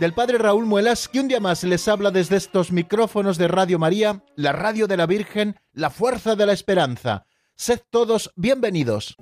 del Padre Raúl Muelas, que un día más les habla desde estos micrófonos de Radio María, la radio de la Virgen, la fuerza de la esperanza. Sed todos bienvenidos.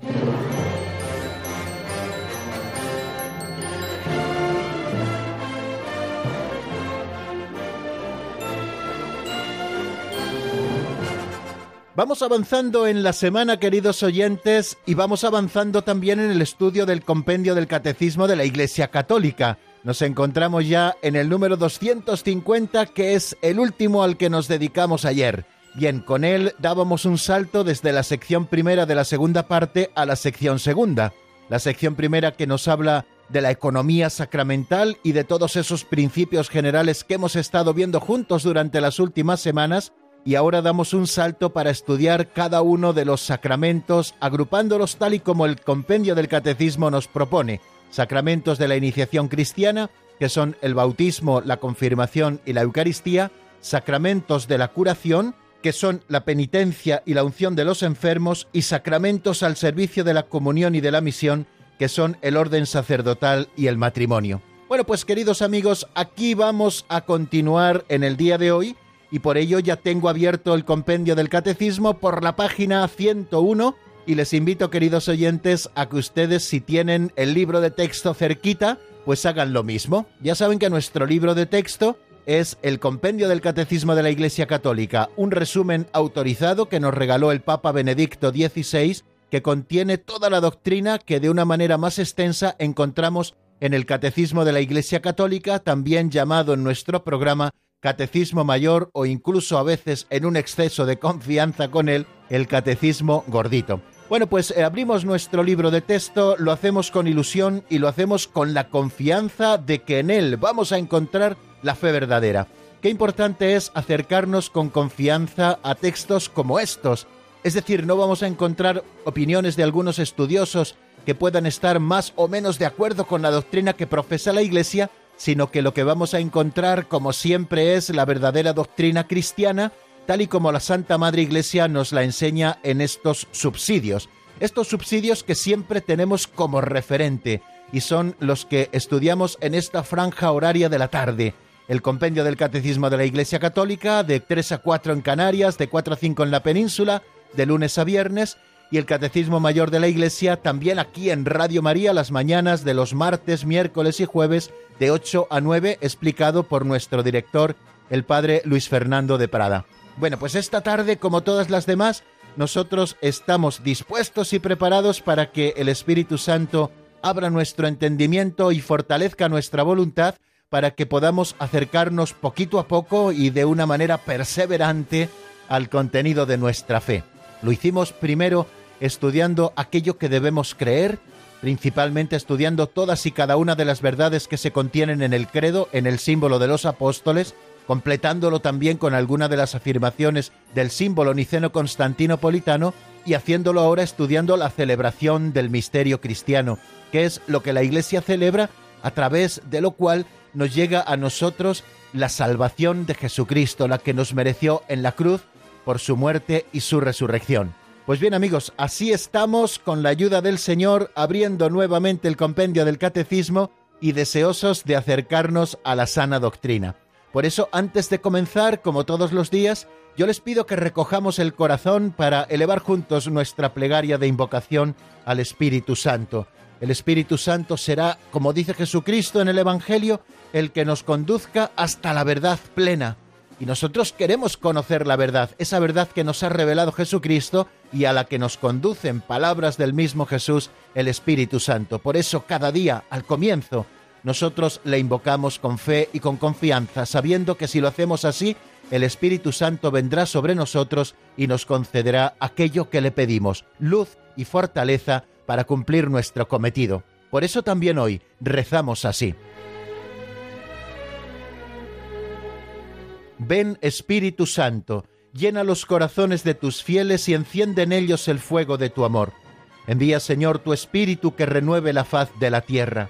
Vamos avanzando en la semana, queridos oyentes, y vamos avanzando también en el estudio del compendio del Catecismo de la Iglesia Católica. Nos encontramos ya en el número 250, que es el último al que nos dedicamos ayer. Bien, con él dábamos un salto desde la sección primera de la segunda parte a la sección segunda. La sección primera que nos habla de la economía sacramental y de todos esos principios generales que hemos estado viendo juntos durante las últimas semanas y ahora damos un salto para estudiar cada uno de los sacramentos, agrupándolos tal y como el compendio del catecismo nos propone. Sacramentos de la iniciación cristiana, que son el bautismo, la confirmación y la Eucaristía, sacramentos de la curación, que son la penitencia y la unción de los enfermos, y sacramentos al servicio de la comunión y de la misión, que son el orden sacerdotal y el matrimonio. Bueno, pues queridos amigos, aquí vamos a continuar en el día de hoy y por ello ya tengo abierto el compendio del catecismo por la página 101 y les invito, queridos oyentes, a que ustedes si tienen el libro de texto cerquita, pues hagan lo mismo. Ya saben que nuestro libro de texto es el Compendio del Catecismo de la Iglesia Católica, un resumen autorizado que nos regaló el Papa Benedicto XVI, que contiene toda la doctrina que de una manera más extensa encontramos en el Catecismo de la Iglesia Católica, también llamado en nuestro programa catecismo mayor o incluso a veces en un exceso de confianza con él, el catecismo gordito. Bueno, pues eh, abrimos nuestro libro de texto, lo hacemos con ilusión y lo hacemos con la confianza de que en él vamos a encontrar la fe verdadera. Qué importante es acercarnos con confianza a textos como estos. Es decir, no vamos a encontrar opiniones de algunos estudiosos que puedan estar más o menos de acuerdo con la doctrina que profesa la Iglesia, sino que lo que vamos a encontrar, como siempre, es la verdadera doctrina cristiana, tal y como la Santa Madre Iglesia nos la enseña en estos subsidios. Estos subsidios que siempre tenemos como referente y son los que estudiamos en esta franja horaria de la tarde. El compendio del Catecismo de la Iglesia Católica, de 3 a 4 en Canarias, de 4 a 5 en la península, de lunes a viernes, y el Catecismo Mayor de la Iglesia también aquí en Radio María las mañanas de los martes, miércoles y jueves de 8 a 9 explicado por nuestro director, el padre Luis Fernando de Prada. Bueno, pues esta tarde, como todas las demás, nosotros estamos dispuestos y preparados para que el Espíritu Santo abra nuestro entendimiento y fortalezca nuestra voluntad para que podamos acercarnos poquito a poco y de una manera perseverante al contenido de nuestra fe. Lo hicimos primero estudiando aquello que debemos creer, principalmente estudiando todas y cada una de las verdades que se contienen en el credo, en el símbolo de los apóstoles, completándolo también con alguna de las afirmaciones del símbolo niceno-constantinopolitano y haciéndolo ahora estudiando la celebración del misterio cristiano, que es lo que la Iglesia celebra a través de lo cual nos llega a nosotros la salvación de Jesucristo, la que nos mereció en la cruz por su muerte y su resurrección. Pues bien amigos, así estamos con la ayuda del Señor abriendo nuevamente el compendio del catecismo y deseosos de acercarnos a la sana doctrina. Por eso, antes de comenzar, como todos los días, yo les pido que recojamos el corazón para elevar juntos nuestra plegaria de invocación al Espíritu Santo. El Espíritu Santo será, como dice Jesucristo en el Evangelio, el que nos conduzca hasta la verdad plena y nosotros queremos conocer la verdad, esa verdad que nos ha revelado Jesucristo y a la que nos conducen palabras del mismo Jesús, el Espíritu Santo. Por eso cada día, al comienzo, nosotros le invocamos con fe y con confianza, sabiendo que si lo hacemos así, el Espíritu Santo vendrá sobre nosotros y nos concederá aquello que le pedimos, luz y fortaleza para cumplir nuestro cometido. Por eso también hoy rezamos así. Ven Espíritu Santo, llena los corazones de tus fieles y enciende en ellos el fuego de tu amor. Envía, Señor, tu Espíritu que renueve la faz de la tierra.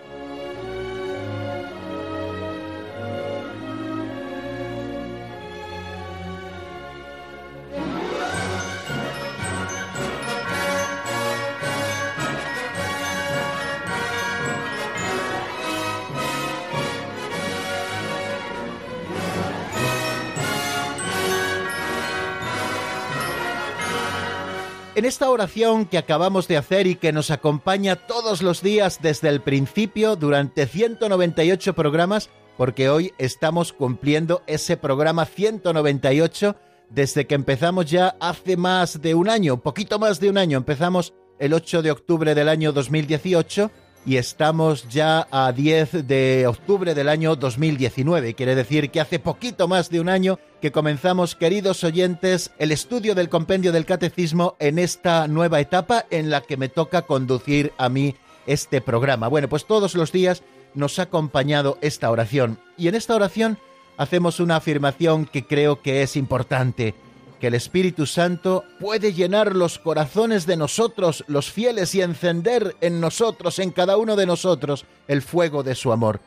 En esta oración que acabamos de hacer y que nos acompaña todos los días desde el principio durante 198 programas, porque hoy estamos cumpliendo ese programa 198 desde que empezamos ya hace más de un año, poquito más de un año. Empezamos el 8 de octubre del año 2018 y estamos ya a 10 de octubre del año 2019. Quiere decir que hace poquito más de un año que comenzamos, queridos oyentes, el estudio del compendio del catecismo en esta nueva etapa en la que me toca conducir a mí este programa. Bueno, pues todos los días nos ha acompañado esta oración y en esta oración hacemos una afirmación que creo que es importante que el Espíritu Santo puede llenar los corazones de nosotros, los fieles, y encender en nosotros, en cada uno de nosotros, el fuego de su amor.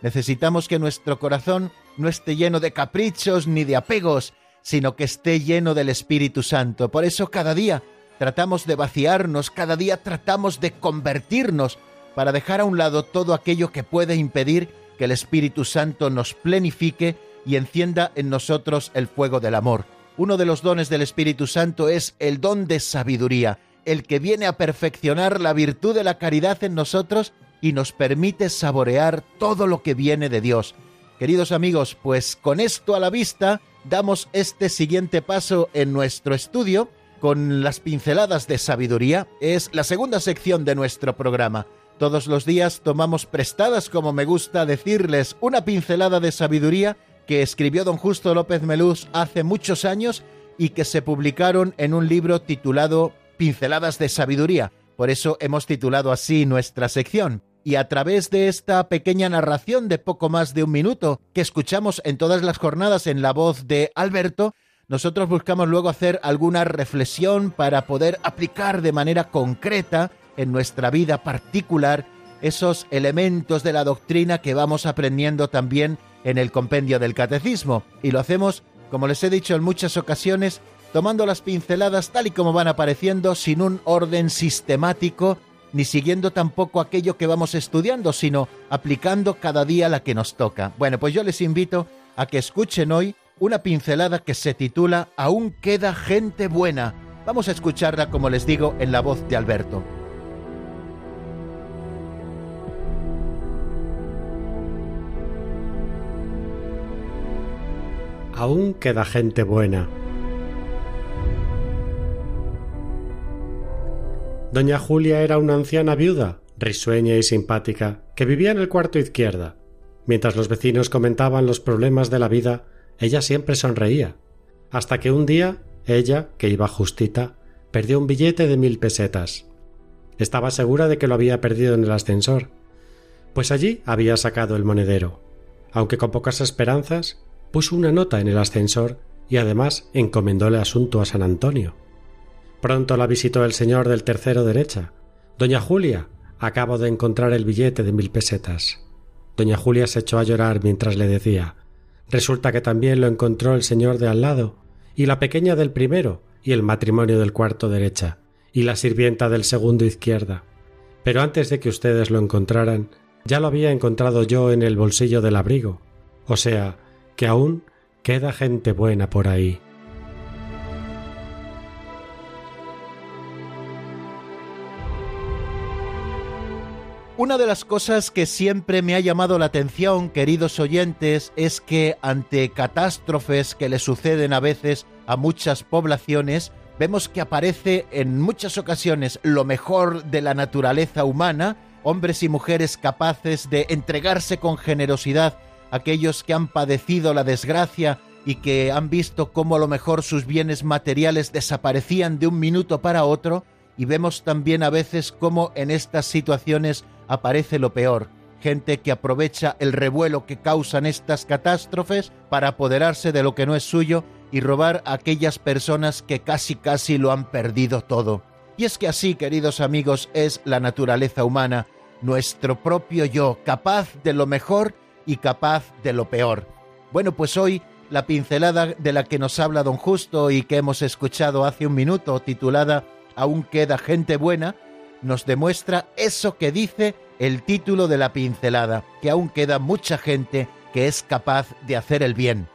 Necesitamos que nuestro corazón no esté lleno de caprichos ni de apegos, sino que esté lleno del Espíritu Santo. Por eso cada día tratamos de vaciarnos, cada día tratamos de convertirnos para dejar a un lado todo aquello que puede impedir que el Espíritu Santo nos plenifique y encienda en nosotros el fuego del amor. Uno de los dones del Espíritu Santo es el don de sabiduría, el que viene a perfeccionar la virtud de la caridad en nosotros y nos permite saborear todo lo que viene de Dios. Queridos amigos, pues con esto a la vista damos este siguiente paso en nuestro estudio con las pinceladas de sabiduría. Es la segunda sección de nuestro programa. Todos los días tomamos prestadas, como me gusta decirles, una pincelada de sabiduría que escribió don Justo López Melús hace muchos años y que se publicaron en un libro titulado Pinceladas de Sabiduría. Por eso hemos titulado así nuestra sección. Y a través de esta pequeña narración de poco más de un minuto que escuchamos en todas las jornadas en la voz de Alberto, nosotros buscamos luego hacer alguna reflexión para poder aplicar de manera concreta en nuestra vida particular esos elementos de la doctrina que vamos aprendiendo también en el compendio del catecismo. Y lo hacemos, como les he dicho en muchas ocasiones, tomando las pinceladas tal y como van apareciendo, sin un orden sistemático, ni siguiendo tampoco aquello que vamos estudiando, sino aplicando cada día la que nos toca. Bueno, pues yo les invito a que escuchen hoy una pincelada que se titula Aún queda gente buena. Vamos a escucharla, como les digo, en la voz de Alberto. Aún queda gente buena. Doña Julia era una anciana viuda, risueña y simpática, que vivía en el cuarto izquierda. Mientras los vecinos comentaban los problemas de la vida, ella siempre sonreía, hasta que un día ella, que iba justita, perdió un billete de mil pesetas. Estaba segura de que lo había perdido en el ascensor, pues allí había sacado el monedero. Aunque con pocas esperanzas, puso una nota en el ascensor y además encomendó el asunto a San Antonio. Pronto la visitó el señor del tercero derecha. Doña Julia, acabo de encontrar el billete de mil pesetas. Doña Julia se echó a llorar mientras le decía Resulta que también lo encontró el señor de al lado, y la pequeña del primero, y el matrimonio del cuarto derecha, y la sirvienta del segundo izquierda. Pero antes de que ustedes lo encontraran, ya lo había encontrado yo en el bolsillo del abrigo. O sea, que aún queda gente buena por ahí. Una de las cosas que siempre me ha llamado la atención, queridos oyentes, es que ante catástrofes que le suceden a veces a muchas poblaciones, vemos que aparece en muchas ocasiones lo mejor de la naturaleza humana, hombres y mujeres capaces de entregarse con generosidad aquellos que han padecido la desgracia y que han visto cómo a lo mejor sus bienes materiales desaparecían de un minuto para otro y vemos también a veces cómo en estas situaciones aparece lo peor, gente que aprovecha el revuelo que causan estas catástrofes para apoderarse de lo que no es suyo y robar a aquellas personas que casi casi lo han perdido todo. Y es que así, queridos amigos, es la naturaleza humana, nuestro propio yo, capaz de lo mejor y capaz de lo peor. Bueno, pues hoy la pincelada de la que nos habla don Justo y que hemos escuchado hace un minuto, titulada Aún queda gente buena, nos demuestra eso que dice el título de la pincelada, que aún queda mucha gente que es capaz de hacer el bien.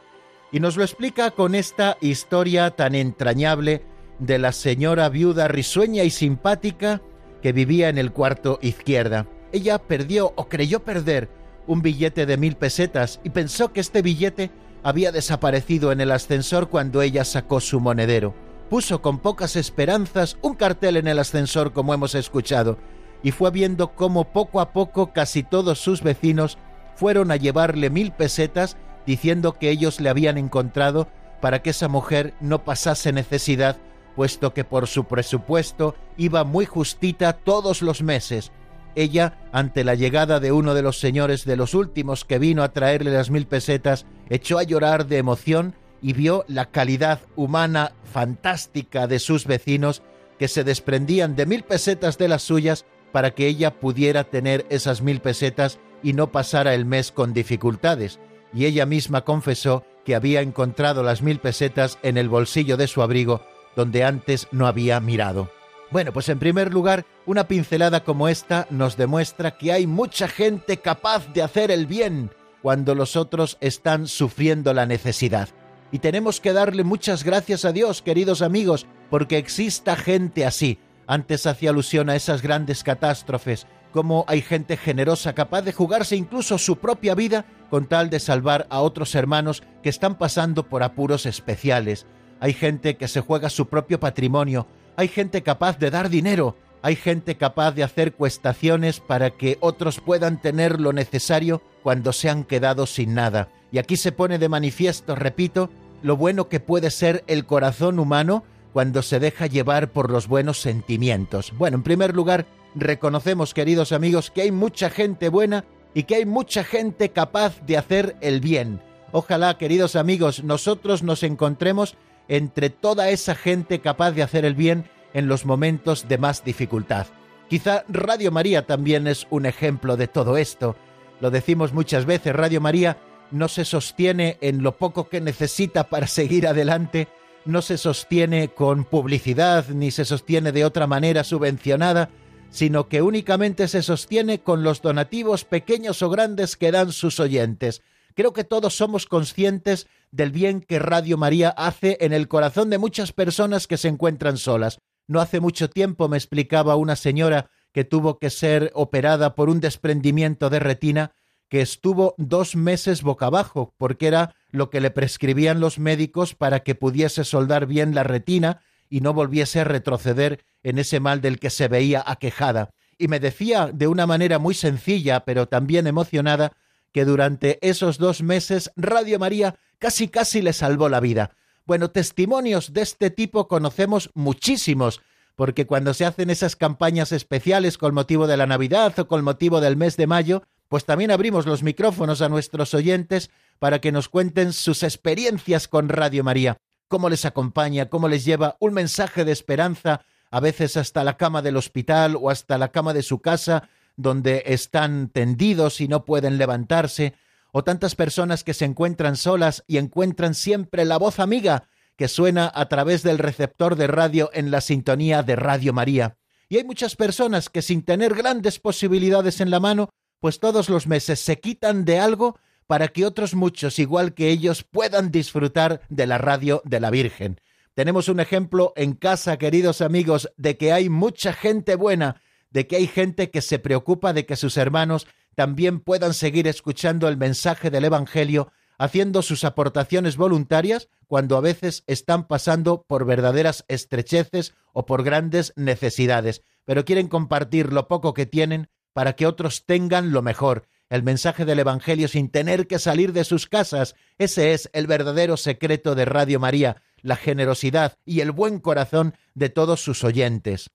Y nos lo explica con esta historia tan entrañable de la señora viuda risueña y simpática que vivía en el cuarto izquierda. Ella perdió o creyó perder un billete de mil pesetas y pensó que este billete había desaparecido en el ascensor cuando ella sacó su monedero. Puso con pocas esperanzas un cartel en el ascensor como hemos escuchado y fue viendo cómo poco a poco casi todos sus vecinos fueron a llevarle mil pesetas diciendo que ellos le habían encontrado para que esa mujer no pasase necesidad, puesto que por su presupuesto iba muy justita todos los meses ella, ante la llegada de uno de los señores de los últimos que vino a traerle las mil pesetas, echó a llorar de emoción y vio la calidad humana fantástica de sus vecinos que se desprendían de mil pesetas de las suyas para que ella pudiera tener esas mil pesetas y no pasara el mes con dificultades. Y ella misma confesó que había encontrado las mil pesetas en el bolsillo de su abrigo donde antes no había mirado. Bueno, pues en primer lugar, una pincelada como esta nos demuestra que hay mucha gente capaz de hacer el bien cuando los otros están sufriendo la necesidad. Y tenemos que darle muchas gracias a Dios, queridos amigos, porque exista gente así. Antes hacía alusión a esas grandes catástrofes, como hay gente generosa capaz de jugarse incluso su propia vida con tal de salvar a otros hermanos que están pasando por apuros especiales. Hay gente que se juega su propio patrimonio hay gente capaz de dar dinero, hay gente capaz de hacer cuestaciones para que otros puedan tener lo necesario cuando se han quedado sin nada. Y aquí se pone de manifiesto, repito, lo bueno que puede ser el corazón humano cuando se deja llevar por los buenos sentimientos. Bueno, en primer lugar, reconocemos, queridos amigos, que hay mucha gente buena y que hay mucha gente capaz de hacer el bien. Ojalá, queridos amigos, nosotros nos encontremos entre toda esa gente capaz de hacer el bien en los momentos de más dificultad. Quizá Radio María también es un ejemplo de todo esto. Lo decimos muchas veces, Radio María no se sostiene en lo poco que necesita para seguir adelante, no se sostiene con publicidad ni se sostiene de otra manera subvencionada, sino que únicamente se sostiene con los donativos pequeños o grandes que dan sus oyentes. Creo que todos somos conscientes del bien que Radio María hace en el corazón de muchas personas que se encuentran solas. No hace mucho tiempo me explicaba una señora que tuvo que ser operada por un desprendimiento de retina que estuvo dos meses boca abajo, porque era lo que le prescribían los médicos para que pudiese soldar bien la retina y no volviese a retroceder en ese mal del que se veía aquejada. Y me decía de una manera muy sencilla, pero también emocionada, que durante esos dos meses Radio María casi casi le salvó la vida. Bueno, testimonios de este tipo conocemos muchísimos, porque cuando se hacen esas campañas especiales con motivo de la Navidad o con motivo del mes de mayo, pues también abrimos los micrófonos a nuestros oyentes para que nos cuenten sus experiencias con Radio María, cómo les acompaña, cómo les lleva un mensaje de esperanza, a veces hasta la cama del hospital o hasta la cama de su casa, donde están tendidos y no pueden levantarse, o tantas personas que se encuentran solas y encuentran siempre la voz amiga que suena a través del receptor de radio en la sintonía de Radio María. Y hay muchas personas que sin tener grandes posibilidades en la mano, pues todos los meses se quitan de algo para que otros muchos, igual que ellos, puedan disfrutar de la radio de la Virgen. Tenemos un ejemplo en casa, queridos amigos, de que hay mucha gente buena de que hay gente que se preocupa de que sus hermanos también puedan seguir escuchando el mensaje del Evangelio, haciendo sus aportaciones voluntarias cuando a veces están pasando por verdaderas estrecheces o por grandes necesidades, pero quieren compartir lo poco que tienen para que otros tengan lo mejor. el mensaje del Evangelio sin tener que salir de sus casas. Ese es el verdadero secreto de Radio María, la generosidad y el buen corazón de todos sus oyentes.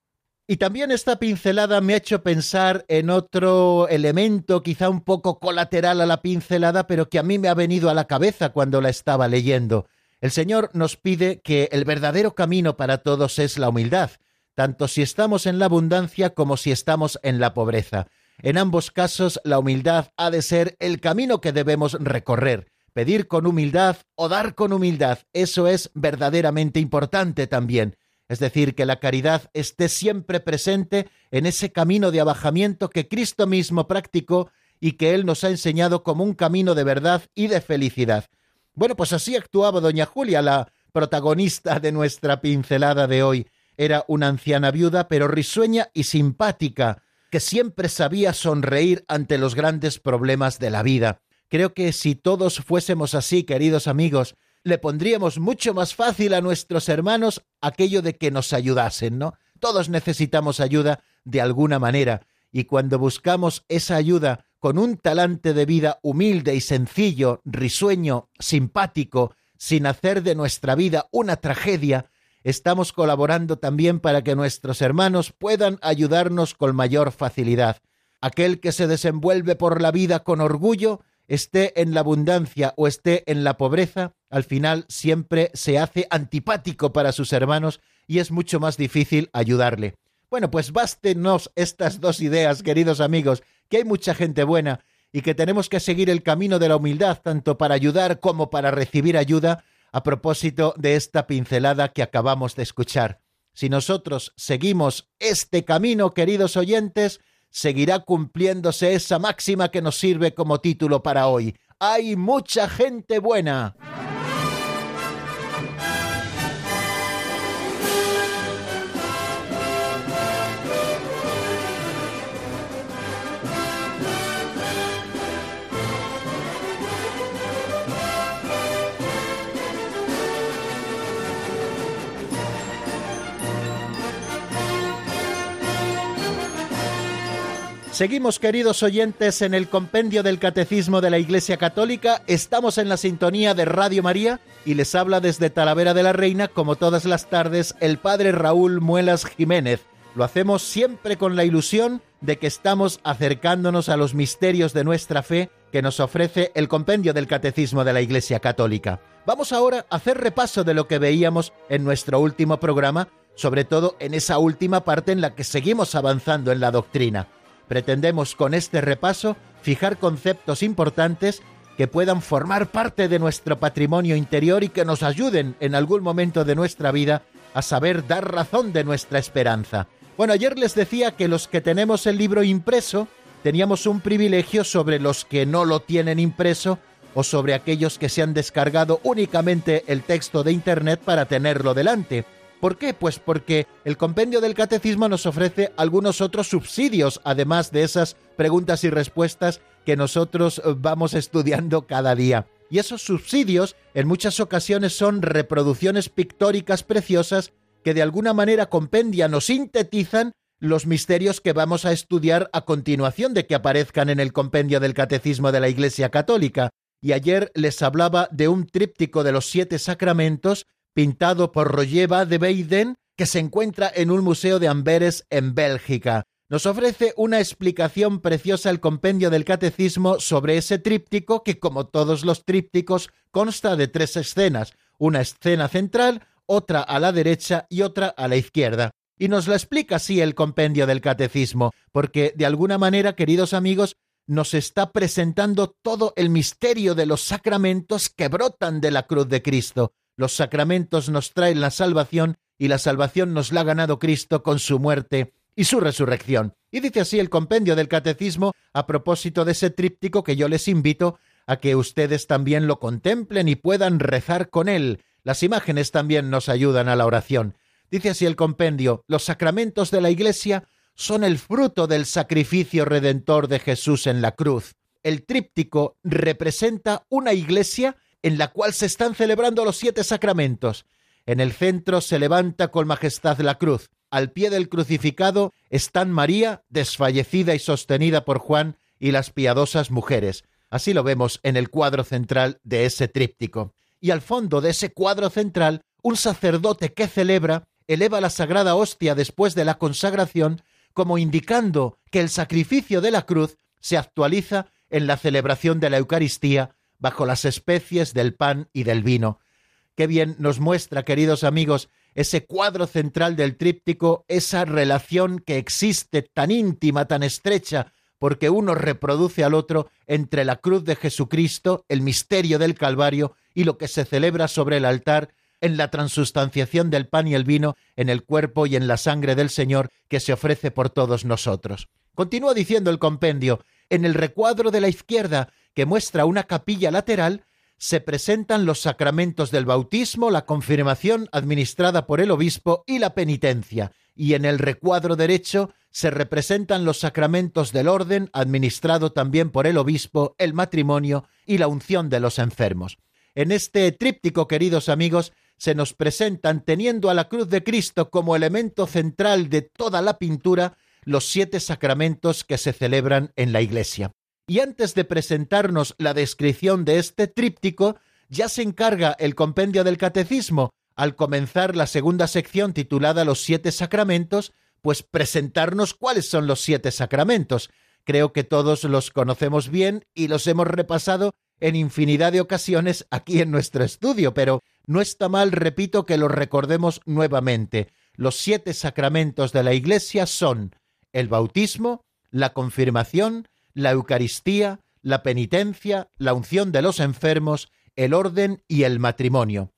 Y también esta pincelada me ha hecho pensar en otro elemento quizá un poco colateral a la pincelada, pero que a mí me ha venido a la cabeza cuando la estaba leyendo. El Señor nos pide que el verdadero camino para todos es la humildad, tanto si estamos en la abundancia como si estamos en la pobreza. En ambos casos, la humildad ha de ser el camino que debemos recorrer. Pedir con humildad o dar con humildad, eso es verdaderamente importante también es decir, que la caridad esté siempre presente en ese camino de abajamiento que Cristo mismo practicó y que Él nos ha enseñado como un camino de verdad y de felicidad. Bueno, pues así actuaba doña Julia, la protagonista de nuestra pincelada de hoy. Era una anciana viuda, pero risueña y simpática, que siempre sabía sonreír ante los grandes problemas de la vida. Creo que si todos fuésemos así, queridos amigos, le pondríamos mucho más fácil a nuestros hermanos aquello de que nos ayudasen, ¿no? Todos necesitamos ayuda de alguna manera, y cuando buscamos esa ayuda con un talante de vida humilde y sencillo, risueño, simpático, sin hacer de nuestra vida una tragedia, estamos colaborando también para que nuestros hermanos puedan ayudarnos con mayor facilidad. Aquel que se desenvuelve por la vida con orgullo esté en la abundancia o esté en la pobreza, al final siempre se hace antipático para sus hermanos y es mucho más difícil ayudarle. Bueno, pues bástenos estas dos ideas, queridos amigos, que hay mucha gente buena y que tenemos que seguir el camino de la humildad tanto para ayudar como para recibir ayuda a propósito de esta pincelada que acabamos de escuchar. Si nosotros seguimos este camino, queridos oyentes, seguirá cumpliéndose esa máxima que nos sirve como título para hoy. Hay mucha gente buena. Seguimos, queridos oyentes, en el compendio del Catecismo de la Iglesia Católica. Estamos en la sintonía de Radio María y les habla desde Talavera de la Reina, como todas las tardes, el Padre Raúl Muelas Jiménez. Lo hacemos siempre con la ilusión de que estamos acercándonos a los misterios de nuestra fe que nos ofrece el compendio del Catecismo de la Iglesia Católica. Vamos ahora a hacer repaso de lo que veíamos en nuestro último programa, sobre todo en esa última parte en la que seguimos avanzando en la doctrina. Pretendemos con este repaso fijar conceptos importantes que puedan formar parte de nuestro patrimonio interior y que nos ayuden en algún momento de nuestra vida a saber dar razón de nuestra esperanza. Bueno, ayer les decía que los que tenemos el libro impreso teníamos un privilegio sobre los que no lo tienen impreso o sobre aquellos que se han descargado únicamente el texto de Internet para tenerlo delante. ¿Por qué? Pues porque el compendio del catecismo nos ofrece algunos otros subsidios, además de esas preguntas y respuestas que nosotros eh, vamos estudiando cada día. Y esos subsidios en muchas ocasiones son reproducciones pictóricas preciosas que de alguna manera compendian o sintetizan los misterios que vamos a estudiar a continuación de que aparezcan en el compendio del Catecismo de la Iglesia Católica. Y ayer les hablaba de un tríptico de los siete sacramentos pintado por Rojeva de Beiden, que se encuentra en un museo de Amberes en Bélgica. Nos ofrece una explicación preciosa el compendio del catecismo sobre ese tríptico que, como todos los trípticos, consta de tres escenas, una escena central, otra a la derecha y otra a la izquierda. Y nos lo explica así el compendio del catecismo, porque de alguna manera, queridos amigos, nos está presentando todo el misterio de los sacramentos que brotan de la cruz de Cristo, los sacramentos nos traen la salvación y la salvación nos la ha ganado Cristo con su muerte y su resurrección. Y dice así el compendio del catecismo a propósito de ese tríptico que yo les invito a que ustedes también lo contemplen y puedan rezar con él. Las imágenes también nos ayudan a la oración. Dice así el compendio, los sacramentos de la Iglesia son el fruto del sacrificio redentor de Jesús en la cruz. El tríptico representa una Iglesia en la cual se están celebrando los siete sacramentos. En el centro se levanta con majestad la cruz. Al pie del crucificado están María, desfallecida y sostenida por Juan, y las piadosas mujeres. Así lo vemos en el cuadro central de ese tríptico. Y al fondo de ese cuadro central, un sacerdote que celebra eleva la sagrada hostia después de la consagración, como indicando que el sacrificio de la cruz se actualiza en la celebración de la Eucaristía bajo las especies del pan y del vino. Qué bien nos muestra, queridos amigos, ese cuadro central del tríptico, esa relación que existe tan íntima, tan estrecha, porque uno reproduce al otro entre la cruz de Jesucristo, el misterio del Calvario y lo que se celebra sobre el altar en la transustanciación del pan y el vino, en el cuerpo y en la sangre del Señor que se ofrece por todos nosotros. Continúa diciendo el compendio, en el recuadro de la izquierda, que muestra una capilla lateral, se presentan los sacramentos del bautismo, la confirmación administrada por el obispo y la penitencia, y en el recuadro derecho se representan los sacramentos del orden administrado también por el obispo, el matrimonio y la unción de los enfermos. En este tríptico, queridos amigos, se nos presentan, teniendo a la cruz de Cristo como elemento central de toda la pintura, los siete sacramentos que se celebran en la Iglesia. Y antes de presentarnos la descripción de este tríptico, ya se encarga el compendio del catecismo, al comenzar la segunda sección titulada Los siete sacramentos, pues presentarnos cuáles son los siete sacramentos. Creo que todos los conocemos bien y los hemos repasado en infinidad de ocasiones aquí en nuestro estudio, pero no está mal, repito, que los recordemos nuevamente. Los siete sacramentos de la Iglesia son el bautismo, la confirmación, la Eucaristía, la penitencia, la unción de los enfermos, el orden y el matrimonio.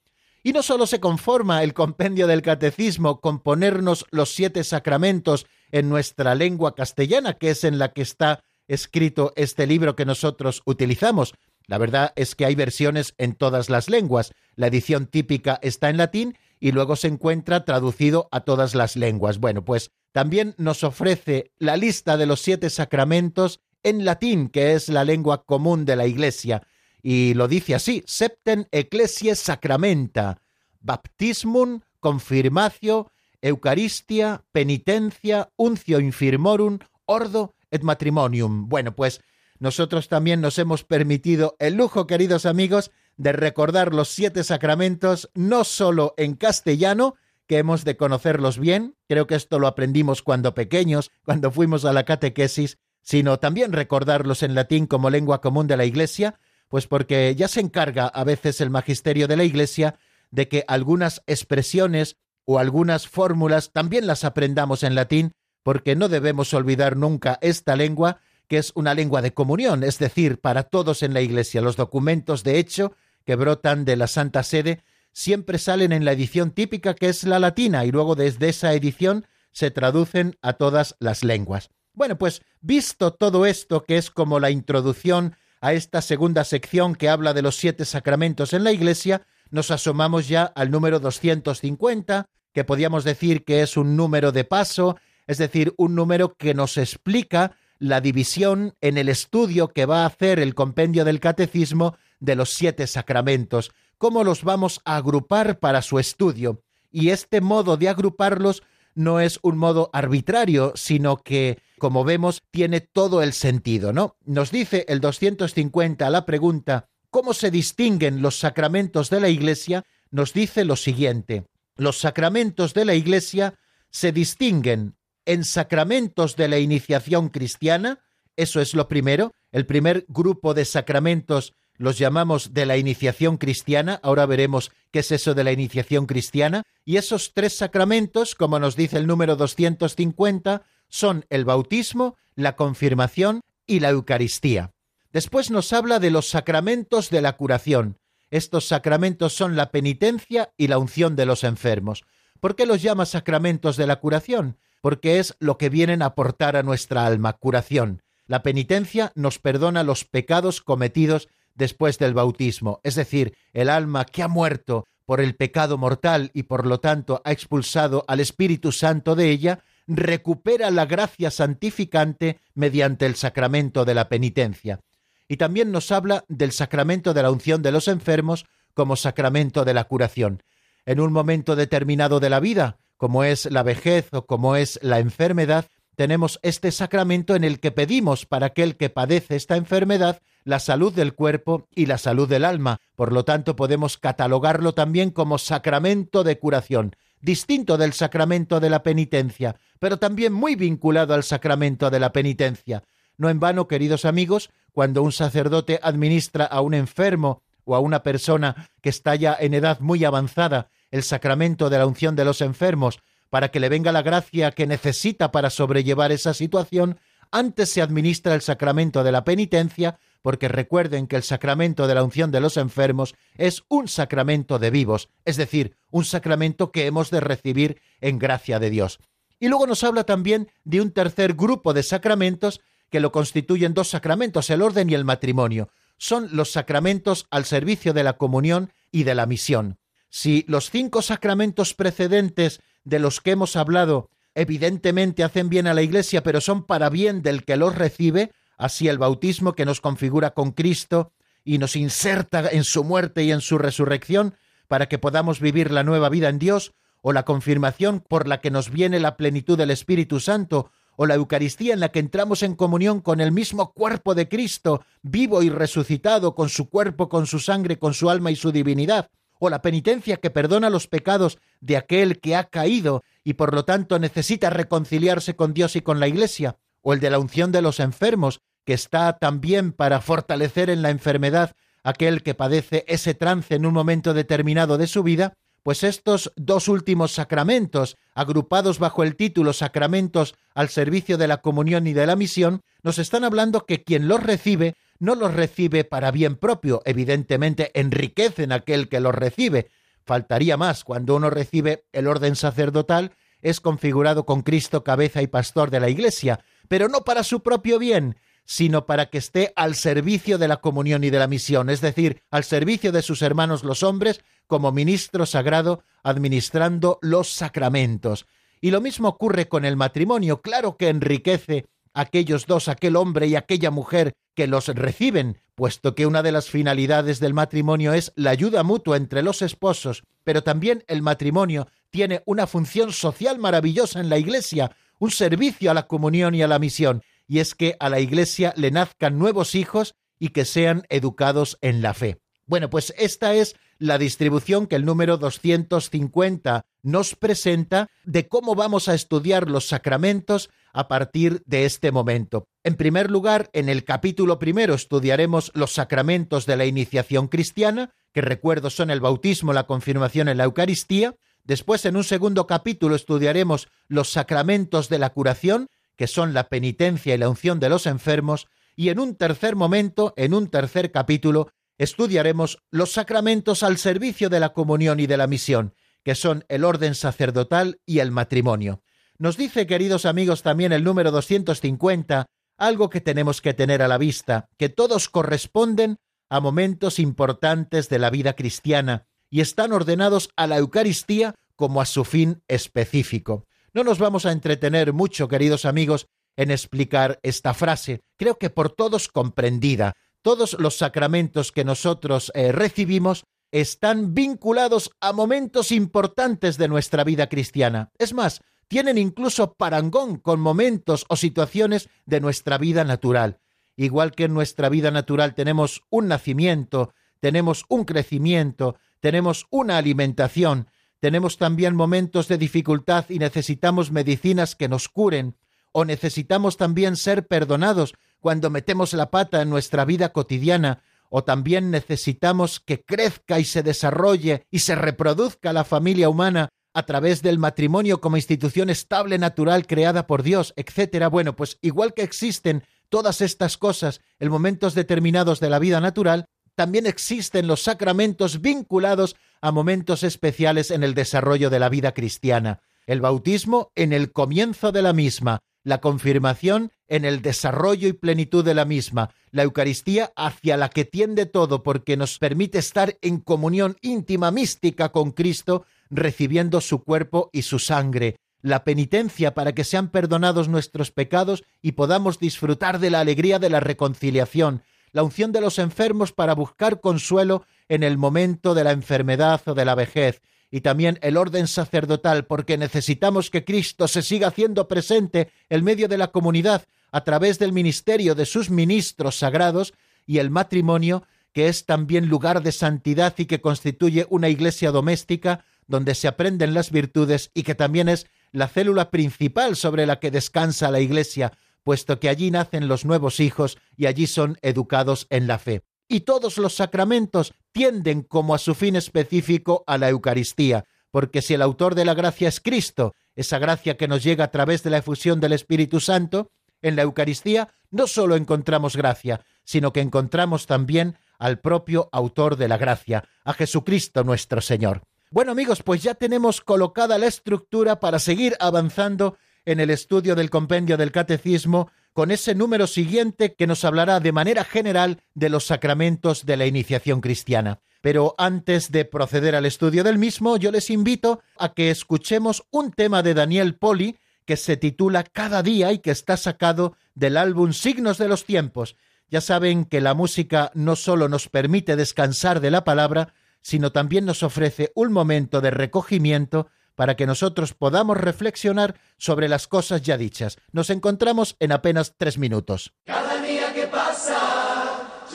Y no solo se conforma el compendio del catecismo con ponernos los siete sacramentos en nuestra lengua castellana, que es en la que está escrito este libro que nosotros utilizamos. La verdad es que hay versiones en todas las lenguas. La edición típica está en latín y luego se encuentra traducido a todas las lenguas. Bueno, pues también nos ofrece la lista de los siete sacramentos en latín, que es la lengua común de la Iglesia, y lo dice así, septen ecclesiae sacramenta, baptismum, confirmatio, eucaristia, penitencia, uncio infirmorum, ordo et matrimonium. Bueno, pues nosotros también nos hemos permitido el lujo, queridos amigos, de recordar los siete sacramentos, no solo en castellano, que hemos de conocerlos bien, creo que esto lo aprendimos cuando pequeños, cuando fuimos a la catequesis, sino también recordarlos en latín como lengua común de la Iglesia, pues porque ya se encarga a veces el magisterio de la Iglesia de que algunas expresiones o algunas fórmulas también las aprendamos en latín, porque no debemos olvidar nunca esta lengua, que es una lengua de comunión, es decir, para todos en la Iglesia. Los documentos de hecho que brotan de la Santa Sede siempre salen en la edición típica que es la latina y luego desde esa edición se traducen a todas las lenguas. Bueno, pues visto todo esto, que es como la introducción a esta segunda sección que habla de los siete sacramentos en la Iglesia, nos asomamos ya al número 250, que podríamos decir que es un número de paso, es decir, un número que nos explica la división en el estudio que va a hacer el compendio del catecismo de los siete sacramentos, cómo los vamos a agrupar para su estudio. Y este modo de agruparlos no es un modo arbitrario, sino que, como vemos, tiene todo el sentido, ¿no? Nos dice el 250 la pregunta ¿cómo se distinguen los sacramentos de la Iglesia? Nos dice lo siguiente, los sacramentos de la Iglesia se distinguen en sacramentos de la iniciación cristiana, eso es lo primero, el primer grupo de sacramentos los llamamos de la iniciación cristiana, ahora veremos qué es eso de la iniciación cristiana, y esos tres sacramentos, como nos dice el número 250, son el bautismo, la confirmación y la Eucaristía. Después nos habla de los sacramentos de la curación. Estos sacramentos son la penitencia y la unción de los enfermos. ¿Por qué los llama sacramentos de la curación? Porque es lo que vienen a aportar a nuestra alma, curación. La penitencia nos perdona los pecados cometidos después del bautismo, es decir, el alma que ha muerto por el pecado mortal y por lo tanto ha expulsado al Espíritu Santo de ella, recupera la gracia santificante mediante el sacramento de la penitencia. Y también nos habla del sacramento de la unción de los enfermos como sacramento de la curación. En un momento determinado de la vida, como es la vejez o como es la enfermedad, tenemos este sacramento en el que pedimos para aquel que padece esta enfermedad la salud del cuerpo y la salud del alma. Por lo tanto, podemos catalogarlo también como sacramento de curación, distinto del sacramento de la penitencia, pero también muy vinculado al sacramento de la penitencia. No en vano, queridos amigos, cuando un sacerdote administra a un enfermo o a una persona que está ya en edad muy avanzada el sacramento de la unción de los enfermos, para que le venga la gracia que necesita para sobrellevar esa situación, antes se administra el sacramento de la penitencia, porque recuerden que el sacramento de la unción de los enfermos es un sacramento de vivos, es decir, un sacramento que hemos de recibir en gracia de Dios. Y luego nos habla también de un tercer grupo de sacramentos que lo constituyen dos sacramentos, el orden y el matrimonio. Son los sacramentos al servicio de la comunión y de la misión. Si los cinco sacramentos precedentes de los que hemos hablado evidentemente hacen bien a la Iglesia, pero son para bien del que los recibe, así el bautismo que nos configura con Cristo y nos inserta en su muerte y en su resurrección, para que podamos vivir la nueva vida en Dios, o la confirmación por la que nos viene la plenitud del Espíritu Santo, o la Eucaristía en la que entramos en comunión con el mismo cuerpo de Cristo, vivo y resucitado, con su cuerpo, con su sangre, con su alma y su divinidad, o la penitencia que perdona los pecados de aquel que ha caído y por lo tanto necesita reconciliarse con Dios y con la Iglesia, o el de la unción de los enfermos, que está también para fortalecer en la enfermedad aquel que padece ese trance en un momento determinado de su vida, pues estos dos últimos sacramentos, agrupados bajo el título Sacramentos al servicio de la comunión y de la misión, nos están hablando que quien los recibe no los recibe para bien propio, evidentemente enriquecen a aquel que los recibe. Faltaría más, cuando uno recibe el orden sacerdotal, es configurado con Cristo cabeza y pastor de la Iglesia, pero no para su propio bien, sino para que esté al servicio de la comunión y de la misión, es decir, al servicio de sus hermanos los hombres, como ministro sagrado, administrando los sacramentos. Y lo mismo ocurre con el matrimonio, claro que enriquece aquellos dos, aquel hombre y aquella mujer que los reciben, puesto que una de las finalidades del matrimonio es la ayuda mutua entre los esposos, pero también el matrimonio tiene una función social maravillosa en la Iglesia, un servicio a la comunión y a la misión, y es que a la Iglesia le nazcan nuevos hijos y que sean educados en la fe. Bueno, pues esta es la distribución que el número 250 nos presenta de cómo vamos a estudiar los sacramentos a partir de este momento. En primer lugar, en el capítulo primero estudiaremos los sacramentos de la iniciación cristiana, que recuerdo son el bautismo, la confirmación y la Eucaristía. Después, en un segundo capítulo, estudiaremos los sacramentos de la curación, que son la penitencia y la unción de los enfermos. Y en un tercer momento, en un tercer capítulo, estudiaremos los sacramentos al servicio de la comunión y de la misión, que son el orden sacerdotal y el matrimonio. Nos dice, queridos amigos, también el número 250, algo que tenemos que tener a la vista, que todos corresponden a momentos importantes de la vida cristiana y están ordenados a la Eucaristía como a su fin específico. No nos vamos a entretener mucho, queridos amigos, en explicar esta frase. Creo que por todos comprendida. Todos los sacramentos que nosotros eh, recibimos están vinculados a momentos importantes de nuestra vida cristiana. Es más, tienen incluso parangón con momentos o situaciones de nuestra vida natural. Igual que en nuestra vida natural tenemos un nacimiento, tenemos un crecimiento, tenemos una alimentación, tenemos también momentos de dificultad y necesitamos medicinas que nos curen, o necesitamos también ser perdonados cuando metemos la pata en nuestra vida cotidiana, o también necesitamos que crezca y se desarrolle y se reproduzca la familia humana a través del matrimonio como institución estable natural creada por Dios, etcétera. Bueno, pues igual que existen todas estas cosas en momentos determinados de la vida natural, también existen los sacramentos vinculados a momentos especiales en el desarrollo de la vida cristiana. El bautismo en el comienzo de la misma, la confirmación en el desarrollo y plenitud de la misma, la Eucaristía hacia la que tiende todo porque nos permite estar en comunión íntima mística con Cristo recibiendo su cuerpo y su sangre, la penitencia para que sean perdonados nuestros pecados y podamos disfrutar de la alegría de la reconciliación, la unción de los enfermos para buscar consuelo en el momento de la enfermedad o de la vejez, y también el orden sacerdotal, porque necesitamos que Cristo se siga haciendo presente en medio de la comunidad a través del ministerio de sus ministros sagrados y el matrimonio, que es también lugar de santidad y que constituye una iglesia doméstica donde se aprenden las virtudes y que también es la célula principal sobre la que descansa la iglesia, puesto que allí nacen los nuevos hijos y allí son educados en la fe. Y todos los sacramentos tienden como a su fin específico a la Eucaristía, porque si el autor de la gracia es Cristo, esa gracia que nos llega a través de la efusión del Espíritu Santo, en la Eucaristía no solo encontramos gracia, sino que encontramos también al propio autor de la gracia, a Jesucristo nuestro Señor. Bueno amigos, pues ya tenemos colocada la estructura para seguir avanzando en el estudio del compendio del catecismo con ese número siguiente que nos hablará de manera general de los sacramentos de la iniciación cristiana. Pero antes de proceder al estudio del mismo, yo les invito a que escuchemos un tema de Daniel Poli que se titula Cada día y que está sacado del álbum Signos de los Tiempos. Ya saben que la música no solo nos permite descansar de la palabra, sino también nos ofrece un momento de recogimiento para que nosotros podamos reflexionar sobre las cosas ya dichas. Nos encontramos en apenas tres minutos. Cada día que pasa,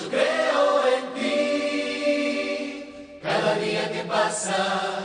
yo creo en ti. Cada día que pasa,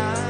sky.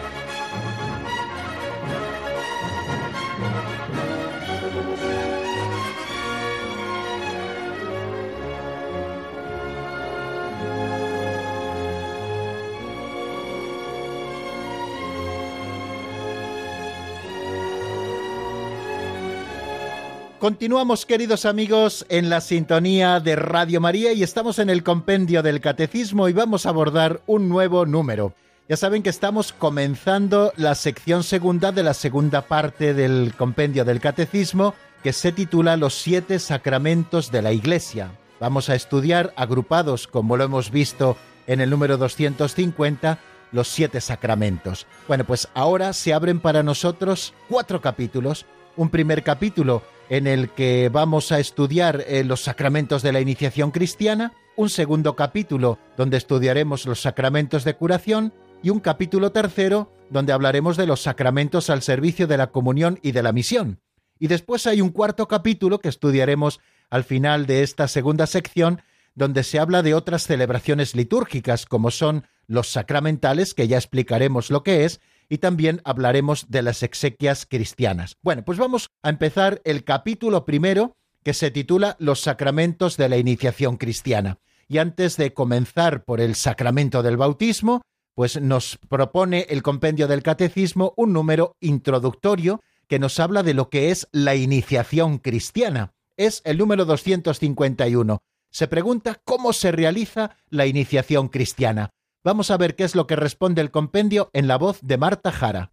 Continuamos, queridos amigos, en la sintonía de Radio María y estamos en el compendio del Catecismo y vamos a abordar un nuevo número. Ya saben que estamos comenzando la sección segunda de la segunda parte del compendio del catecismo que se titula Los siete sacramentos de la Iglesia. Vamos a estudiar agrupados, como lo hemos visto en el número 250, los siete sacramentos. Bueno, pues ahora se abren para nosotros cuatro capítulos. Un primer capítulo en el que vamos a estudiar eh, los sacramentos de la iniciación cristiana, un segundo capítulo donde estudiaremos los sacramentos de curación y un capítulo tercero donde hablaremos de los sacramentos al servicio de la comunión y de la misión. Y después hay un cuarto capítulo que estudiaremos al final de esta segunda sección donde se habla de otras celebraciones litúrgicas como son los sacramentales, que ya explicaremos lo que es, y también hablaremos de las exequias cristianas. Bueno, pues vamos a empezar el capítulo primero que se titula Los sacramentos de la iniciación cristiana. Y antes de comenzar por el sacramento del bautismo, pues nos propone el compendio del catecismo un número introductorio que nos habla de lo que es la iniciación cristiana. Es el número 251. Se pregunta cómo se realiza la iniciación cristiana. Vamos a ver qué es lo que responde el compendio en la voz de Marta Jara.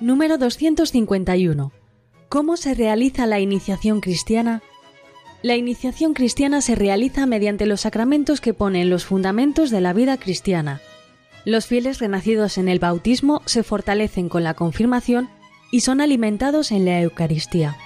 Número 251. ¿Cómo se realiza la iniciación cristiana? La iniciación cristiana se realiza mediante los sacramentos que ponen los fundamentos de la vida cristiana. Los fieles renacidos en el bautismo se fortalecen con la confirmación y son alimentados en la Eucaristía.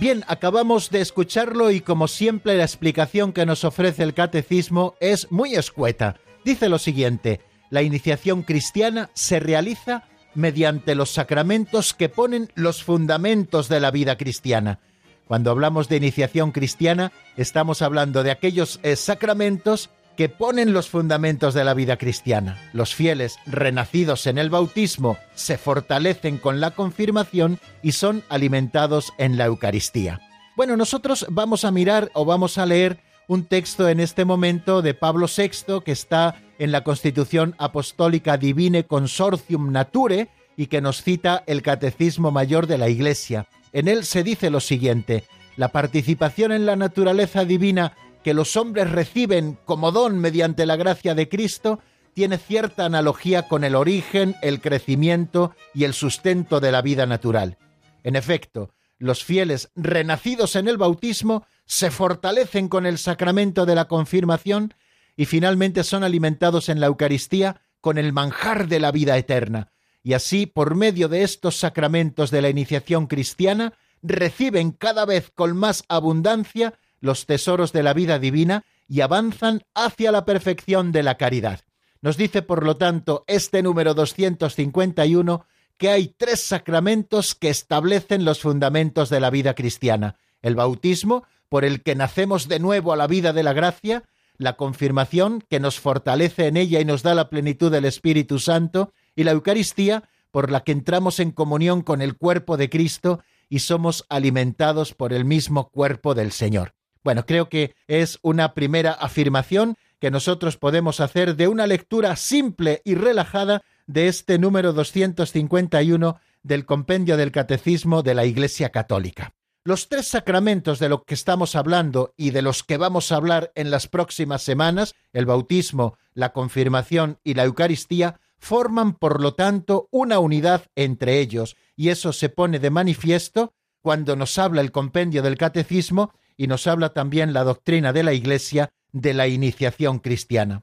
Bien, acabamos de escucharlo y como siempre la explicación que nos ofrece el catecismo es muy escueta. Dice lo siguiente, la iniciación cristiana se realiza mediante los sacramentos que ponen los fundamentos de la vida cristiana. Cuando hablamos de iniciación cristiana, estamos hablando de aquellos eh, sacramentos que ponen los fundamentos de la vida cristiana. Los fieles renacidos en el bautismo se fortalecen con la confirmación y son alimentados en la Eucaristía. Bueno, nosotros vamos a mirar o vamos a leer un texto en este momento de Pablo VI que está en la Constitución Apostólica Divine Consortium Nature y que nos cita el Catecismo Mayor de la Iglesia. En él se dice lo siguiente, la participación en la naturaleza divina que los hombres reciben como don mediante la gracia de Cristo tiene cierta analogía con el origen, el crecimiento y el sustento de la vida natural. En efecto, los fieles renacidos en el bautismo se fortalecen con el sacramento de la confirmación y finalmente son alimentados en la Eucaristía con el manjar de la vida eterna. Y así, por medio de estos sacramentos de la iniciación cristiana, reciben cada vez con más abundancia los tesoros de la vida divina y avanzan hacia la perfección de la caridad. Nos dice, por lo tanto, este número 251 que hay tres sacramentos que establecen los fundamentos de la vida cristiana. El bautismo, por el que nacemos de nuevo a la vida de la gracia, la confirmación, que nos fortalece en ella y nos da la plenitud del Espíritu Santo, y la Eucaristía, por la que entramos en comunión con el cuerpo de Cristo y somos alimentados por el mismo cuerpo del Señor. Bueno, creo que es una primera afirmación que nosotros podemos hacer de una lectura simple y relajada de este número 251 del Compendio del Catecismo de la Iglesia Católica. Los tres sacramentos de los que estamos hablando y de los que vamos a hablar en las próximas semanas, el bautismo, la confirmación y la Eucaristía, forman, por lo tanto, una unidad entre ellos, y eso se pone de manifiesto cuando nos habla el compendio del Catecismo y nos habla también la doctrina de la Iglesia de la iniciación cristiana.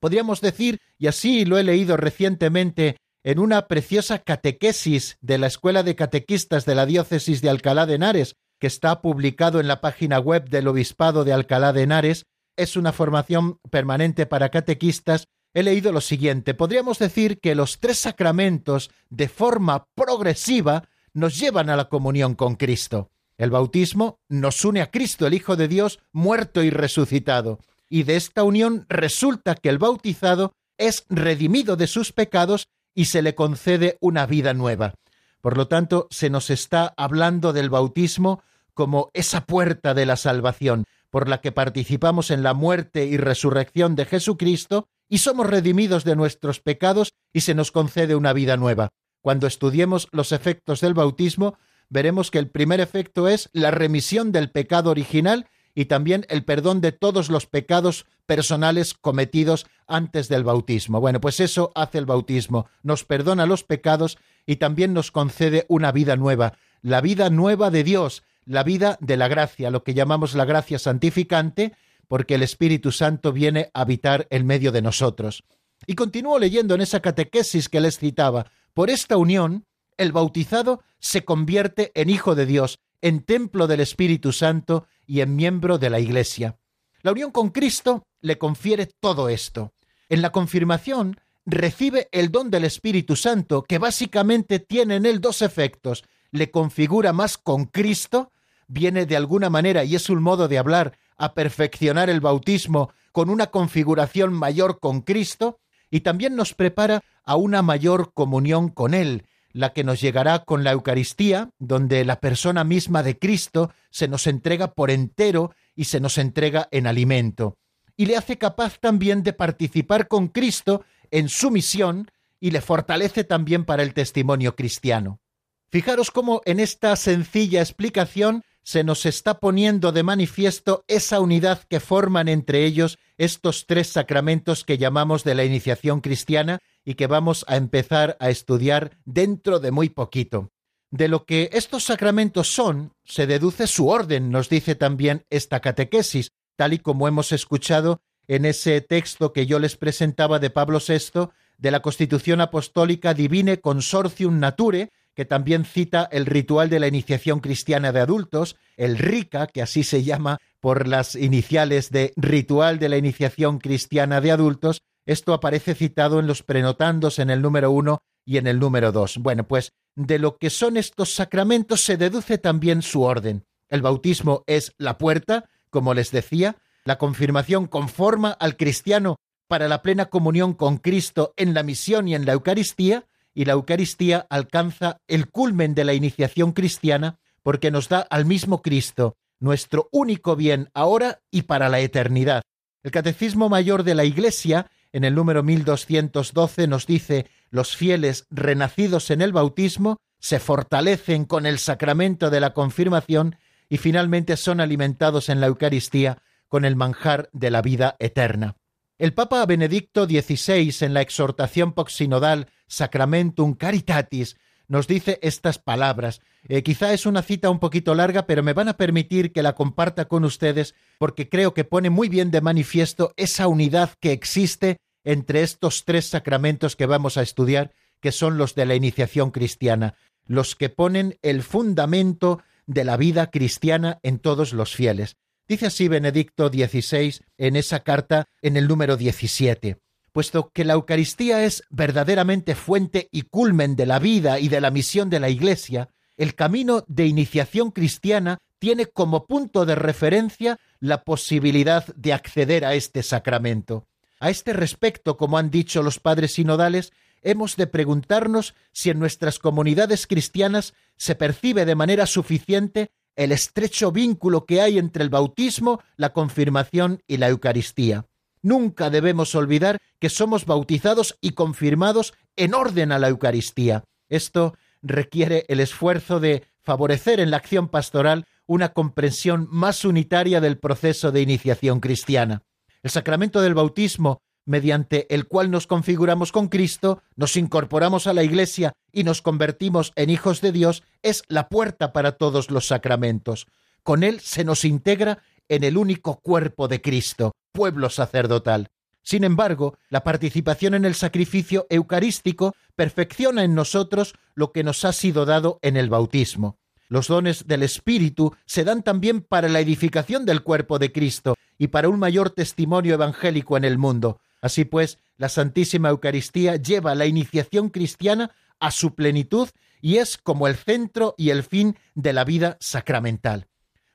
Podríamos decir, y así lo he leído recientemente en una preciosa catequesis de la Escuela de Catequistas de la Diócesis de Alcalá de Henares, que está publicado en la página web del Obispado de Alcalá de Henares, es una formación permanente para catequistas, he leído lo siguiente. Podríamos decir que los tres sacramentos, de forma progresiva, nos llevan a la comunión con Cristo. El bautismo nos une a Cristo, el Hijo de Dios, muerto y resucitado, y de esta unión resulta que el bautizado es redimido de sus pecados y se le concede una vida nueva. Por lo tanto, se nos está hablando del bautismo como esa puerta de la salvación, por la que participamos en la muerte y resurrección de Jesucristo y somos redimidos de nuestros pecados y se nos concede una vida nueva. Cuando estudiemos los efectos del bautismo, veremos que el primer efecto es la remisión del pecado original y también el perdón de todos los pecados personales cometidos antes del bautismo. Bueno, pues eso hace el bautismo, nos perdona los pecados y también nos concede una vida nueva, la vida nueva de Dios, la vida de la gracia, lo que llamamos la gracia santificante, porque el Espíritu Santo viene a habitar en medio de nosotros. Y continúo leyendo en esa catequesis que les citaba, por esta unión, el bautizado se convierte en hijo de Dios, en templo del Espíritu Santo y en miembro de la Iglesia. La unión con Cristo le confiere todo esto. En la confirmación recibe el don del Espíritu Santo, que básicamente tiene en él dos efectos. Le configura más con Cristo, viene de alguna manera, y es un modo de hablar, a perfeccionar el bautismo con una configuración mayor con Cristo, y también nos prepara a una mayor comunión con Él, la que nos llegará con la Eucaristía, donde la persona misma de Cristo se nos entrega por entero y se nos entrega en alimento, y le hace capaz también de participar con Cristo en su misión y le fortalece también para el testimonio cristiano. Fijaros cómo en esta sencilla explicación se nos está poniendo de manifiesto esa unidad que forman entre ellos estos tres sacramentos que llamamos de la iniciación cristiana y que vamos a empezar a estudiar dentro de muy poquito. De lo que estos sacramentos son, se deduce su orden, nos dice también esta catequesis, tal y como hemos escuchado en ese texto que yo les presentaba de Pablo VI de la Constitución Apostólica Divine Consortium Nature, que también cita el ritual de la iniciación cristiana de adultos, el RICA, que así se llama por las iniciales de Ritual de la Iniciación Cristiana de Adultos. Esto aparece citado en los prenotandos en el número uno y en el número dos. Bueno, pues de lo que son estos sacramentos se deduce también su orden. El bautismo es la puerta, como les decía, la confirmación conforma al cristiano para la plena comunión con Cristo en la misión y en la Eucaristía, y la Eucaristía alcanza el culmen de la iniciación cristiana porque nos da al mismo Cristo, nuestro único bien ahora y para la eternidad. El Catecismo Mayor de la Iglesia, en el número 1212, nos dice, los fieles renacidos en el bautismo se fortalecen con el sacramento de la confirmación y finalmente son alimentados en la Eucaristía con el manjar de la vida eterna. El Papa Benedicto XVI, en la exhortación poxinodal Sacramentum Caritatis, nos dice estas palabras. Eh, quizá es una cita un poquito larga, pero me van a permitir que la comparta con ustedes porque creo que pone muy bien de manifiesto esa unidad que existe entre estos tres sacramentos que vamos a estudiar, que son los de la iniciación cristiana, los que ponen el fundamento de la vida cristiana en todos los fieles. Dice así Benedicto XVI en esa carta en el número 17. Puesto que la Eucaristía es verdaderamente fuente y culmen de la vida y de la misión de la Iglesia, el camino de iniciación cristiana tiene como punto de referencia la posibilidad de acceder a este sacramento. A este respecto, como han dicho los padres sinodales, hemos de preguntarnos si en nuestras comunidades cristianas se percibe de manera suficiente el estrecho vínculo que hay entre el bautismo, la confirmación y la Eucaristía. Nunca debemos olvidar que somos bautizados y confirmados en orden a la Eucaristía. Esto requiere el esfuerzo de favorecer en la acción pastoral una comprensión más unitaria del proceso de iniciación cristiana. El sacramento del bautismo mediante el cual nos configuramos con Cristo, nos incorporamos a la Iglesia y nos convertimos en hijos de Dios, es la puerta para todos los sacramentos. Con él se nos integra en el único cuerpo de Cristo, pueblo sacerdotal. Sin embargo, la participación en el sacrificio eucarístico perfecciona en nosotros lo que nos ha sido dado en el bautismo. Los dones del Espíritu se dan también para la edificación del cuerpo de Cristo y para un mayor testimonio evangélico en el mundo. Así pues, la Santísima Eucaristía lleva la iniciación cristiana a su plenitud y es como el centro y el fin de la vida sacramental.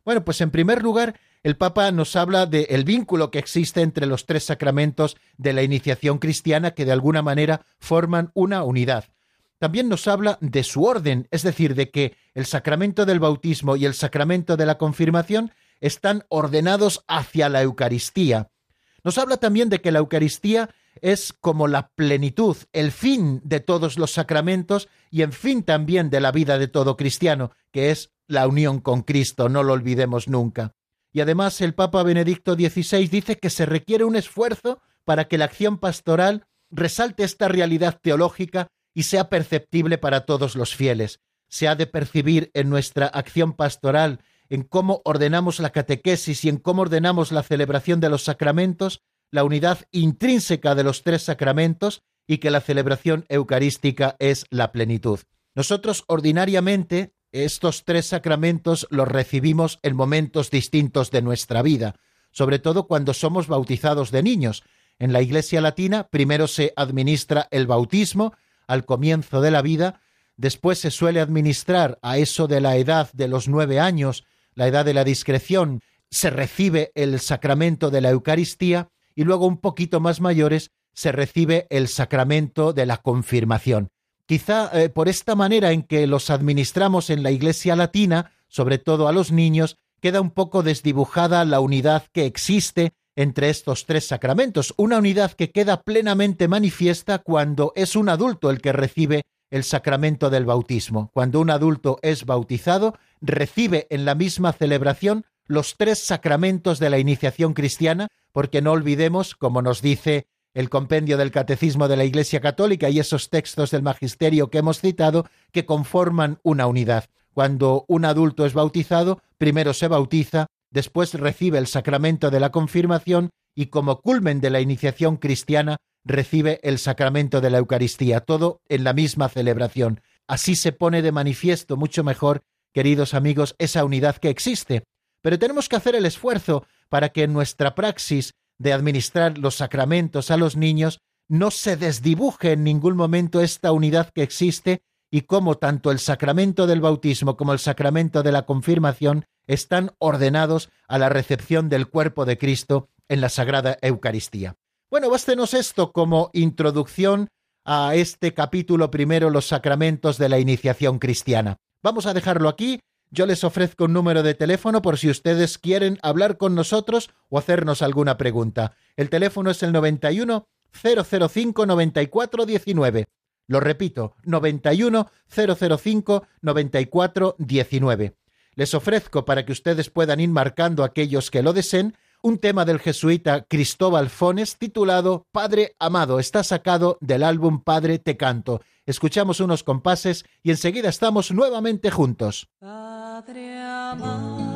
Bueno, pues en primer lugar, el Papa nos habla del vínculo que existe entre los tres sacramentos de la iniciación cristiana que de alguna manera forman una unidad. También nos habla de su orden, es decir, de que el sacramento del bautismo y el sacramento de la confirmación están ordenados hacia la Eucaristía. Nos habla también de que la Eucaristía es como la plenitud, el fin de todos los sacramentos y en fin también de la vida de todo cristiano, que es la unión con Cristo, no lo olvidemos nunca. Y además el Papa Benedicto XVI dice que se requiere un esfuerzo para que la acción pastoral resalte esta realidad teológica y sea perceptible para todos los fieles. Se ha de percibir en nuestra acción pastoral, en cómo ordenamos la catequesis y en cómo ordenamos la celebración de los sacramentos, la unidad intrínseca de los tres sacramentos y que la celebración eucarística es la plenitud. Nosotros ordinariamente estos tres sacramentos los recibimos en momentos distintos de nuestra vida, sobre todo cuando somos bautizados de niños. En la Iglesia Latina primero se administra el bautismo al comienzo de la vida, después se suele administrar a eso de la edad de los nueve años, la edad de la discreción, se recibe el sacramento de la Eucaristía y luego un poquito más mayores se recibe el sacramento de la confirmación. Quizá eh, por esta manera en que los administramos en la Iglesia latina, sobre todo a los niños, queda un poco desdibujada la unidad que existe entre estos tres sacramentos, una unidad que queda plenamente manifiesta cuando es un adulto el que recibe el sacramento del bautismo. Cuando un adulto es bautizado, recibe en la misma celebración los tres sacramentos de la iniciación cristiana, porque no olvidemos, como nos dice el compendio del Catecismo de la Iglesia Católica y esos textos del Magisterio que hemos citado, que conforman una unidad. Cuando un adulto es bautizado, primero se bautiza, después recibe el sacramento de la confirmación y como culmen de la iniciación cristiana recibe el sacramento de la Eucaristía, todo en la misma celebración. Así se pone de manifiesto mucho mejor, queridos amigos, esa unidad que existe. Pero tenemos que hacer el esfuerzo para que en nuestra praxis de administrar los sacramentos a los niños, no se desdibuje en ningún momento esta unidad que existe y cómo tanto el sacramento del bautismo como el sacramento de la confirmación están ordenados a la recepción del cuerpo de Cristo en la Sagrada Eucaristía. Bueno, bástenos esto como introducción a este capítulo primero, los sacramentos de la iniciación cristiana. Vamos a dejarlo aquí yo les ofrezco un número de teléfono por si ustedes quieren hablar con nosotros o hacernos alguna pregunta. El teléfono es el 91 005 9419. Lo repito, 91 005 9419. Les ofrezco para que ustedes puedan ir marcando aquellos que lo deseen un tema del jesuita Cristóbal Fones titulado Padre Amado. Está sacado del álbum Padre Te Canto. Escuchamos unos compases y enseguida estamos nuevamente juntos. Padre amado.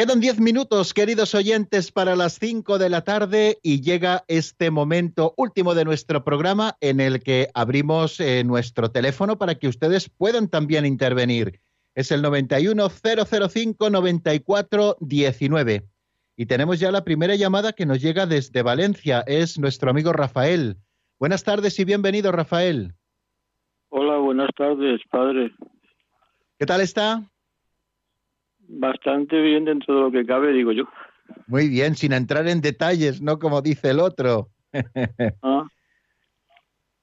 Quedan diez minutos, queridos oyentes, para las cinco de la tarde y llega este momento último de nuestro programa en el que abrimos eh, nuestro teléfono para que ustedes puedan también intervenir. Es el 910059419. Y tenemos ya la primera llamada que nos llega desde Valencia. Es nuestro amigo Rafael. Buenas tardes y bienvenido, Rafael. Hola, buenas tardes, padre. ¿Qué tal está? Bastante bien dentro de lo que cabe, digo yo. Muy bien, sin entrar en detalles, no como dice el otro. Ah,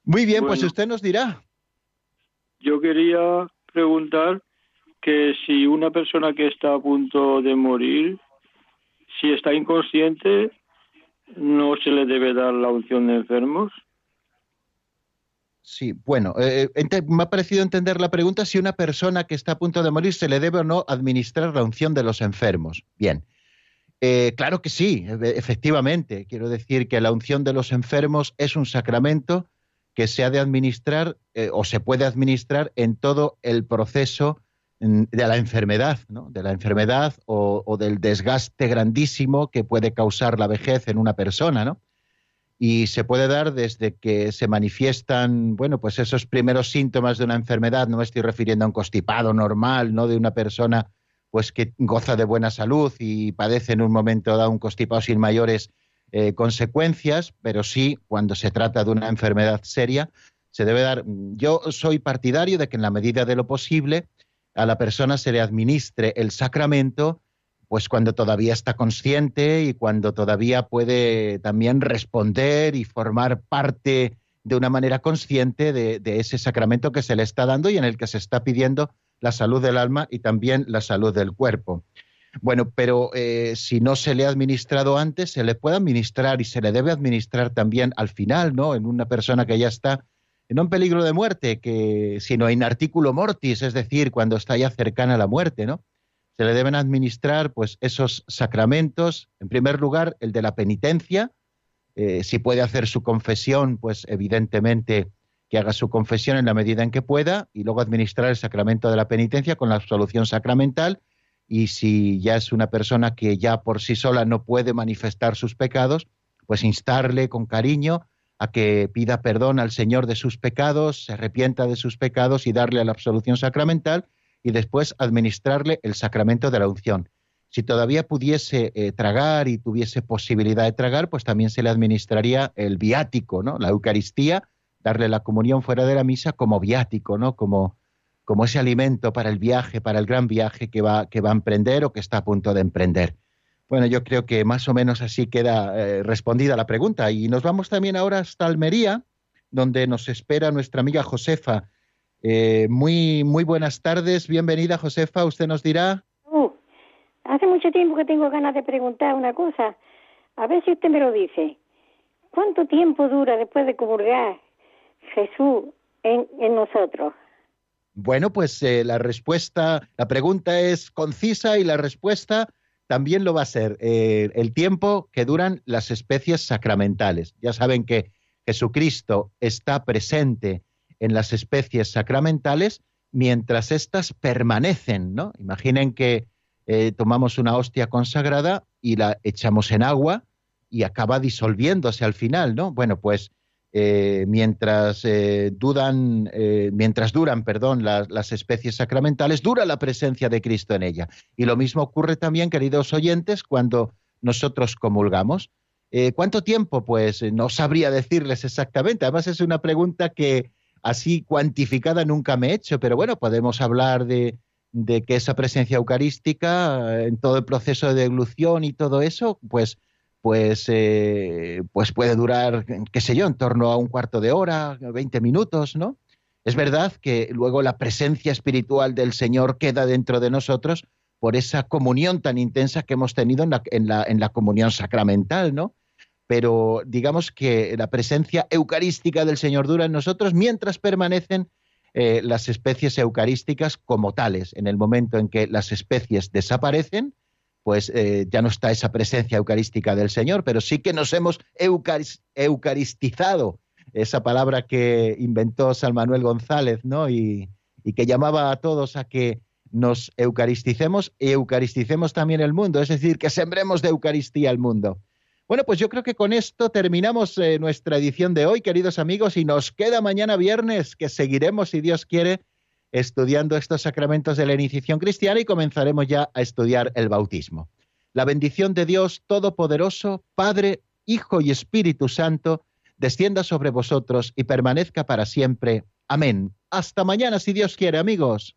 Muy bien, pues usted nos dirá. yo quería preguntar que si una persona que está a punto de morir, si está inconsciente, no se le debe dar la unción de enfermos. Sí, bueno, eh, ente- me ha parecido entender la pregunta si una persona que está a punto de morir se le debe o no administrar la unción de los enfermos. Bien, Eh, claro que sí, e- efectivamente. Quiero decir que la unción de los enfermos es un sacramento que se ha de administrar eh, o se puede administrar en todo el proceso mm, de la enfermedad, ¿no? de la enfermedad o, o del desgaste grandísimo que puede causar la vejez en una persona, ¿no? Y se puede dar desde que se manifiestan, bueno, pues esos primeros síntomas de una enfermedad, no me estoy refiriendo a un constipado normal, no de una persona pues que goza de buena salud y padece en un momento dado un constipado sin mayores eh, consecuencias, pero sí cuando se trata de una enfermedad seria, se debe dar. Yo soy partidario de que en la medida de lo posible a la persona se le administre el sacramento pues cuando todavía está consciente y cuando todavía puede también responder y formar parte de una manera consciente de, ese sacramento que se le está dando y en el que se está pidiendo la salud del alma y también la salud del cuerpo. Bueno, pero eh, si no se le ha administrado antes, se le puede administrar y se le debe administrar también al final, ¿no? En una persona que ya está en un peligro de muerte, que sino en artículo mortis, es decir, cuando está ya cercana a la muerte, ¿no? Se le deben administrar, pues, esos sacramentos. En primer lugar, el de la penitencia. Eh, si puede hacer su confesión, pues, evidentemente que haga su confesión en la medida en que pueda y luego administrar el sacramento de la penitencia con la absolución sacramental y si ya es una persona que ya por sí sola no puede manifestar sus pecados, pues instarle con cariño a que pida perdón al Señor de sus pecados, se arrepienta de sus pecados y darle la absolución sacramental y después administrarle el sacramento de la unción. Si todavía pudiese eh, tragar y tuviese posibilidad de tragar, pues también se le administraría el viático, ¿no? La Eucaristía, darle la comunión fuera de la misa como viático, ¿no? Como, como ese alimento para el viaje, para el gran viaje que va, que va a emprender o que está a punto de emprender. Bueno, yo creo que más o menos así queda eh, respondida la pregunta. Y nos vamos también ahora hasta Almería, donde nos espera nuestra amiga Josefa. Eh, muy, muy buenas tardes, bienvenida Josefa. Usted nos dirá. Uh, hace mucho tiempo que tengo ganas de preguntar una cosa. A ver si usted me lo dice. ¿Cuánto tiempo dura después de comulgar Jesús en, en nosotros? Bueno, pues eh, la respuesta, la pregunta es concisa y la respuesta también lo va a ser eh, el tiempo que duran las especies sacramentales. Ya saben que Jesucristo está presente en las especies sacramentales mientras éstas permanecen, ¿no? Imaginen que eh, tomamos una hostia consagrada y la echamos en agua y acaba disolviéndose al final, ¿no? Bueno, pues eh, mientras eh, dudan, mientras duran, perdón, las, especies sacramentales, dura la presencia de Cristo en ella. Y lo mismo ocurre también, queridos oyentes, cuando nosotros comulgamos. ¿Cuánto tiempo? Pues no sabría decirles exactamente. Además es una pregunta que así cuantificada nunca me he hecho, pero bueno, podemos hablar de, que esa presencia eucarística eh, en todo el proceso de deglución y todo eso, pues pues, eh, pues puede durar, qué sé yo, en torno a un cuarto de hora, 20 minutos, ¿no? Es verdad que luego la presencia espiritual del Señor queda dentro de nosotros por esa comunión tan intensa que hemos tenido en la, en la, en la comunión sacramental, ¿no? Pero digamos que la presencia eucarística del Señor dura en nosotros mientras permanecen eh, las especies eucarísticas como tales. En el momento en que las especies desaparecen, pues eh, ya no está esa presencia eucarística del Señor, pero sí que nos hemos eucaris- eucaristizado, esa palabra que inventó San Manuel González, ¿no? Y, y que llamaba a todos a que, nos eucaristicemos y eucaristicemos también el mundo, es decir, que sembremos de Eucaristía el mundo. Bueno, pues yo creo que con esto terminamos eh, nuestra edición de hoy, queridos amigos, y nos queda mañana viernes, que seguiremos, si Dios quiere, estudiando estos sacramentos de la iniciación cristiana y comenzaremos ya a estudiar el bautismo. La bendición de Dios Todopoderoso, Padre, Hijo y Espíritu Santo, descienda sobre vosotros y permanezca para siempre. Amén. Hasta mañana, si Dios quiere, amigos.